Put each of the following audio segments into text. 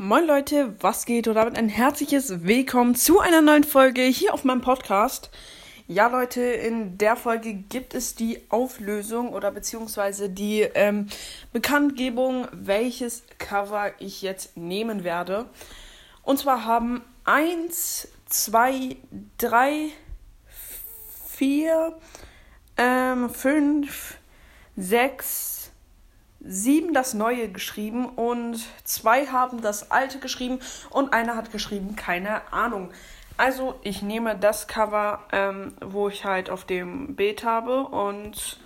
Moin Leute, was geht? Und damit ein herzliches Willkommen zu einer neuen Folge hier auf meinem Podcast. Ja Leute, in der Folge gibt es die Auflösung oder beziehungsweise die ähm, Bekanntgebung, welches Cover ich jetzt nehmen werde. Und zwar haben 1, 2, 3, 4, 5, 6, sieben das Neue geschrieben und zwei haben das Alte geschrieben und einer hat geschrieben, keine Ahnung. Also ich nehme das Cover, ähm, wo ich halt auf dem Bild habe und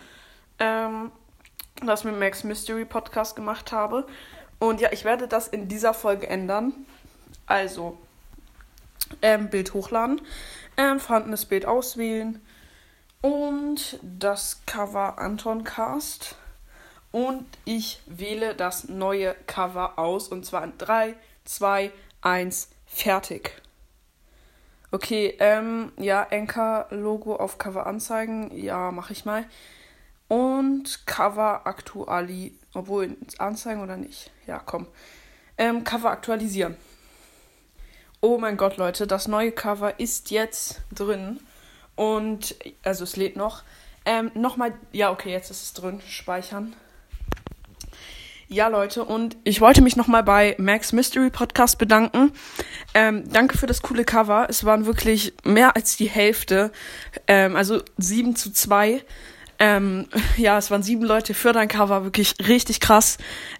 ähm, das mit Max Mystery Podcast gemacht habe. Und ja, ich werde das in dieser Folge ändern. Also ähm, Bild hochladen, ähm, vorhandenes Bild auswählen und das Cover Anton Cast und ich wähle das neue Cover aus. Und zwar in 3, 2, 1, fertig. Okay, ähm, ja, Anchor-Logo auf Cover anzeigen. Ja, mache ich mal. Und Cover aktualisieren. Obwohl, anzeigen oder nicht? Ja, komm. Ähm, Cover aktualisieren. Oh mein Gott, Leute, das neue Cover ist jetzt drin. Und, also es lädt noch. Ähm, nochmal, ja, okay, jetzt ist es drin. Speichern. Ja, Leute, und ich wollte mich nochmal bei Max Mystery Podcast bedanken. Ähm, danke für das coole Cover. Es waren wirklich mehr als die Hälfte. Ähm, also sieben zu zwei. Ähm, ja, es waren sieben Leute für dein Cover. Wirklich richtig krass.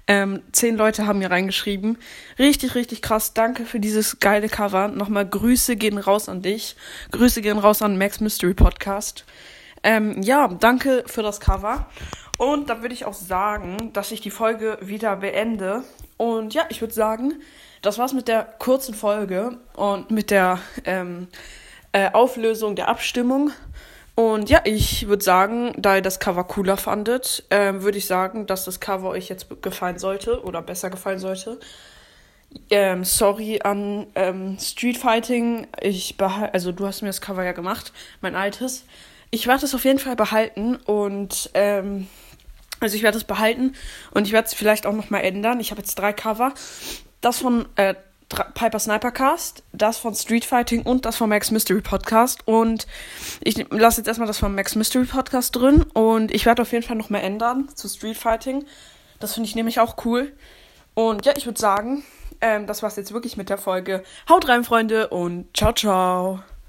Ähm, zehn Leute haben mir reingeschrieben. Richtig, richtig krass. Danke für dieses geile Cover. Nochmal Grüße gehen raus an dich. Grüße gehen raus an Max Mystery Podcast. Ähm, ja, danke für das Cover. Und dann würde ich auch sagen, dass ich die Folge wieder beende. Und ja, ich würde sagen, das war's mit der kurzen Folge und mit der ähm, äh, Auflösung der Abstimmung. Und ja, ich würde sagen, da ihr das Cover cooler fandet, äh, würde ich sagen, dass das Cover euch jetzt gefallen sollte oder besser gefallen sollte. Ähm, sorry an ähm, Street Fighting. Ich also du hast mir das Cover ja gemacht, mein altes. Ich werde es auf jeden Fall behalten und ähm, also ich werde es behalten und ich werde es vielleicht auch nochmal ändern. Ich habe jetzt drei Cover. Das von äh, Piper Sniper Cast, das von Street Fighting und das von Max Mystery Podcast. Und ich lasse jetzt erstmal das von Max Mystery Podcast drin. Und ich werde auf jeden Fall nochmal ändern zu Street Fighting. Das finde ich nämlich auch cool. Und ja, ich würde sagen, ähm, das war's jetzt wirklich mit der Folge. Haut rein, Freunde, und ciao, ciao.